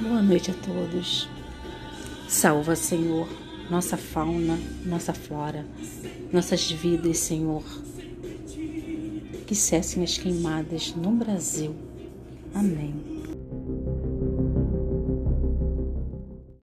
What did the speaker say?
Boa noite a todos. Salva, Senhor, nossa fauna, nossa flora, nossas vidas, Senhor. Que cessem as queimadas no Brasil. Amém.